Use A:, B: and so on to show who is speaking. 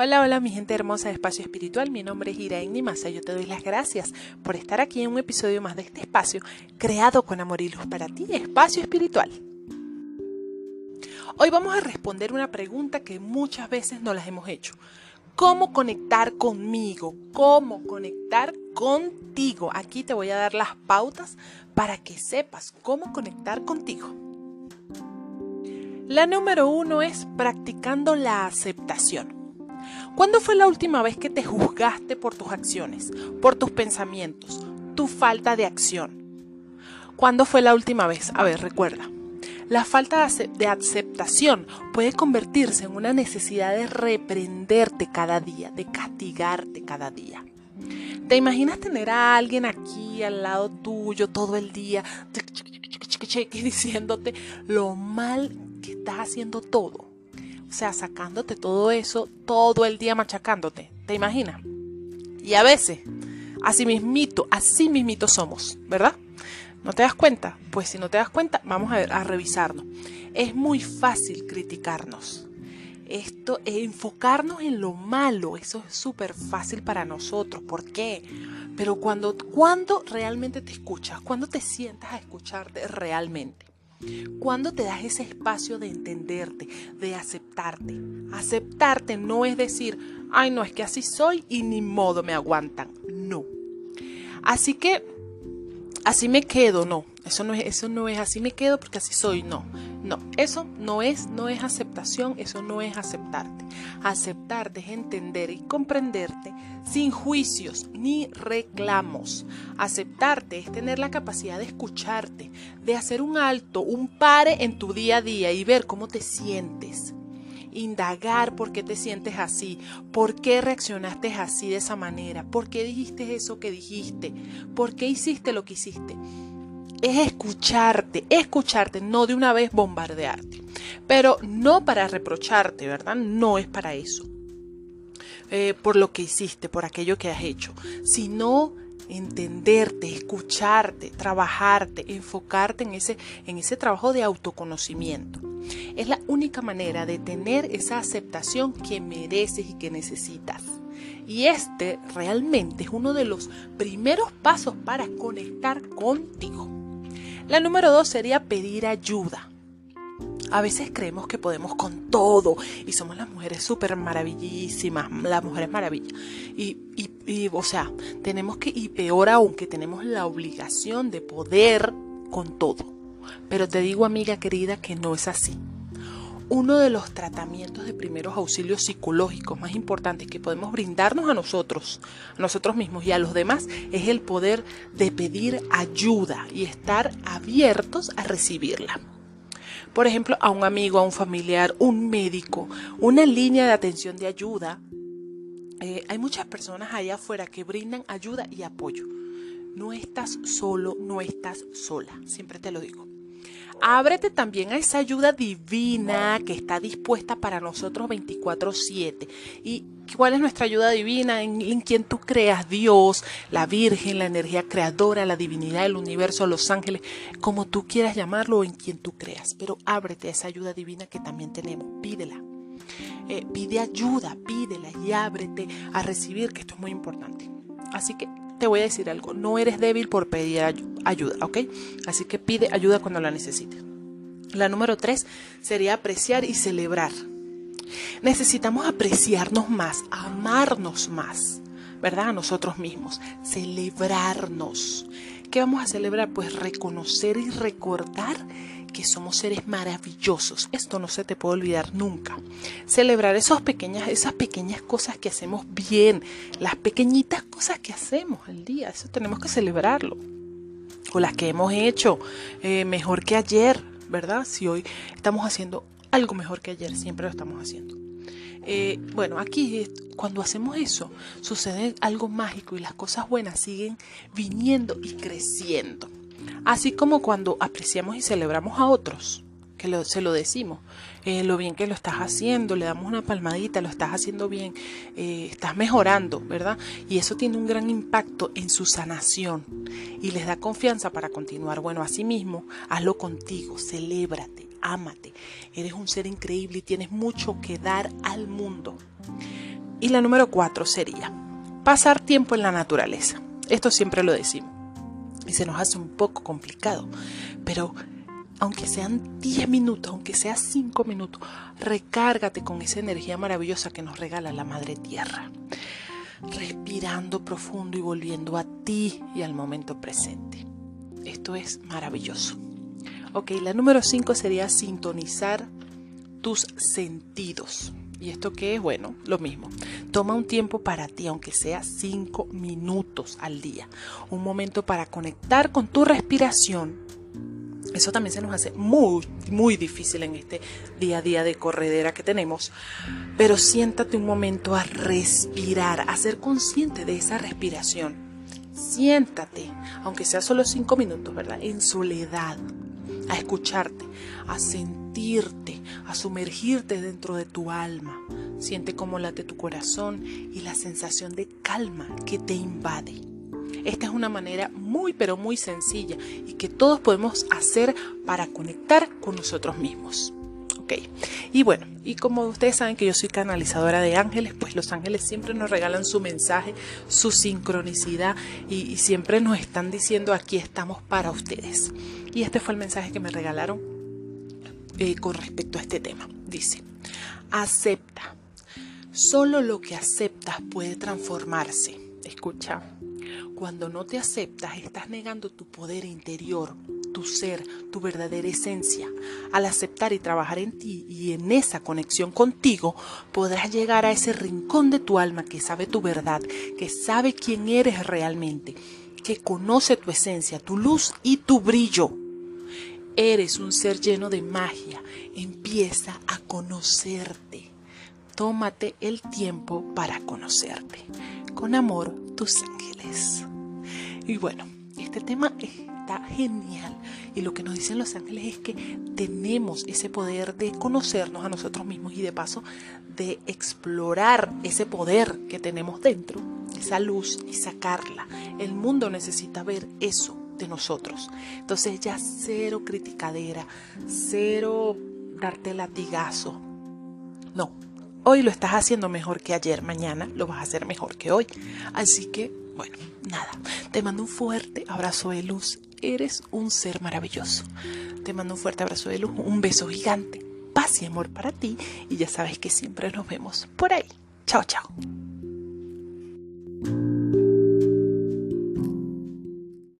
A: Hola, hola mi gente hermosa de Espacio Espiritual, mi nombre es Iraín Massa, yo te doy las gracias por estar aquí en un episodio más de este espacio creado con amor y luz para ti, Espacio Espiritual. Hoy vamos a responder una pregunta que muchas veces no las hemos hecho. ¿Cómo conectar conmigo? ¿Cómo conectar contigo? Aquí te voy a dar las pautas para que sepas cómo conectar contigo. La número uno es practicando la aceptación. ¿Cuándo fue la última vez que te juzgaste por tus acciones, por tus pensamientos, tu falta de acción? ¿Cuándo fue la última vez? A ver, recuerda. La falta de aceptación puede convertirse en una necesidad de reprenderte cada día, de castigarte cada día. ¿Te imaginas tener a alguien aquí al lado tuyo todo el día diciéndote lo mal que estás haciendo todo? O sea, sacándote todo eso todo el día machacándote. ¿Te imaginas? Y a veces, así mismito, así mismito somos, ¿verdad? ¿No te das cuenta? Pues si no te das cuenta, vamos a, revisarnos. Es muy fácil criticarnos. Esto, enfocarnos en lo malo, eso es súper fácil para nosotros. ¿Por qué? Pero cuando, cuando realmente te escuchas, cuando te sientas a escucharte realmente, cuando te das ese espacio de entenderte, de aceptarte. Aceptarte no es decir, ay, no, es que así soy y ni modo me aguantan. No. Así que, así me quedo, no. Eso no es, eso no es así me quedo porque así soy, no. No, eso no es, no es aceptación, eso no es aceptarte. Aceptarte es entender y comprenderte sin juicios ni reclamos. Aceptarte es tener la capacidad de escucharte, de hacer un alto, un pare en tu día a día y ver cómo te sientes indagar por qué te sientes así, por qué reaccionaste así de esa manera, por qué dijiste eso que dijiste, por qué hiciste lo que hiciste es escucharte, escucharte, no de una vez bombardearte. Pero no para reprocharte, ¿verdad? No es para eso. Eh, por lo que hiciste, por aquello que has hecho, sino entenderte, escucharte, trabajarte, enfocarte en ese, en ese trabajo de autoconocimiento. Es la única manera de tener esa aceptación que mereces y que necesitas. Y este realmente es uno de los primeros pasos para conectar contigo. La número dos sería pedir ayuda. A veces creemos que podemos con todo y somos las mujeres súper maravillísimas, las mujeres maravillas. Y, y, o sea, tenemos que, y peor aún, que tenemos la obligación de poder con todo. Pero te digo, amiga querida, que no es así. Uno de los tratamientos de primeros auxilios psicológicos más importantes que podemos brindarnos a nosotros, a nosotros mismos y a los demás, es el poder de pedir ayuda y estar abiertos a recibirla. Por ejemplo, a un amigo, a un familiar, un médico, una línea de atención de ayuda. Eh, hay muchas personas allá afuera que brindan ayuda y apoyo. No estás solo, no estás sola, siempre te lo digo. Ábrete también a esa ayuda divina que está dispuesta para nosotros 24/7. ¿Y cuál es nuestra ayuda divina? En, quien tú creas, Dios, la Virgen, la energía creadora, la divinidad, el universo, los ángeles, como tú quieras llamarlo, en quien tú creas. Pero ábrete a esa ayuda divina que también tenemos. Pídela. Eh, pide ayuda, pídela y ábrete a recibir, que esto es muy importante. Así que te voy a decir algo, no eres débil por pedir ayuda, ¿ok? Así que pide ayuda cuando la necesites. La número tres sería apreciar y celebrar. Necesitamos apreciarnos más, amarnos más, ¿verdad? A nosotros mismos, celebrarnos. ¿Qué vamos a celebrar? Pues reconocer y recordar que somos seres maravillosos. Esto no se te puede olvidar nunca. Celebrar esas pequeñas, esas pequeñas cosas que hacemos bien, las pequeñitas cosas que hacemos al día, eso tenemos que celebrarlo. O las que hemos hecho eh, mejor que ayer, ¿verdad? Si hoy estamos haciendo algo mejor que ayer, siempre lo estamos haciendo. Eh, bueno, aquí cuando hacemos eso sucede algo mágico y las cosas buenas siguen viniendo y creciendo. Así como cuando apreciamos y celebramos a otros, que se lo decimos, eh, lo bien que lo estás haciendo, le damos una palmadita, lo estás haciendo bien, eh, estás mejorando, ¿verdad? Y eso tiene un gran impacto en su sanación y les da confianza para continuar. Bueno, así mismo, hazlo contigo, celébrate, ámate, eres un ser increíble y tienes mucho que dar al mundo. Y la número cuatro sería pasar tiempo en la naturaleza. Esto siempre lo decimos. Y se nos hace un poco complicado. Pero aunque sean 10 minutos, aunque sea 5 minutos, recárgate con esa energía maravillosa que nos regala la Madre Tierra. Respirando profundo y volviendo a ti y al momento presente. Esto es maravilloso. Ok, la número 5 sería sintonizar tus sentidos. ¿Y esto qué es? Bueno, lo mismo. Toma un tiempo para ti, aunque sea 5 minutos al día. Un momento para conectar con tu respiración. Eso también se nos hace muy, muy difícil en este día a día de corredera que tenemos. Pero siéntate un momento a respirar, a ser consciente de esa respiración. Siéntate, aunque sea solo 5 minutos, ¿verdad? En soledad, a escucharte, a sentirte, a sumergirte dentro de tu alma. Siente cómo late tu corazón y la sensación de calma que te invade. Esta es una manera muy pero muy sencilla y que todos podemos hacer para conectar con nosotros mismos. Ok, y bueno, y como ustedes saben que yo soy canalizadora de ángeles, pues los ángeles siempre nos regalan su mensaje, su sincronicidad y, siempre nos están diciendo aquí estamos para ustedes. Y este fue el mensaje que me regalaron eh, con respecto a este tema. Dice, acepta. Solo lo que aceptas puede transformarse. Escucha, cuando no te aceptas estás negando tu poder interior, tu ser, tu verdadera esencia. Al aceptar y trabajar en ti y en esa conexión contigo, podrás llegar a ese rincón de tu alma que sabe tu verdad, que sabe quién eres realmente, que conoce tu esencia, tu luz y tu brillo. Eres un ser lleno de magia. Empieza a conocerte. Tómate el tiempo para conocerte. Con amor, tus ángeles. Y bueno, este tema genial. Y lo que nos dicen los ángeles es que tenemos ese poder de conocernos a nosotros mismos y de paso de explorar ese poder que tenemos dentro, esa luz y sacarla. El mundo necesita ver eso de nosotros. Entonces ya cero criticadera, cero darte latigazo. No, hoy lo estás haciendo mejor que ayer, mañana lo vas a hacer mejor que hoy. Así que, bueno, nada, te mando un fuerte abrazo de luz eres un ser maravilloso. Te mando un fuerte abrazo de luz, un beso gigante, paz y amor para ti y ya sabes que siempre nos vemos por ahí. Chao, chao.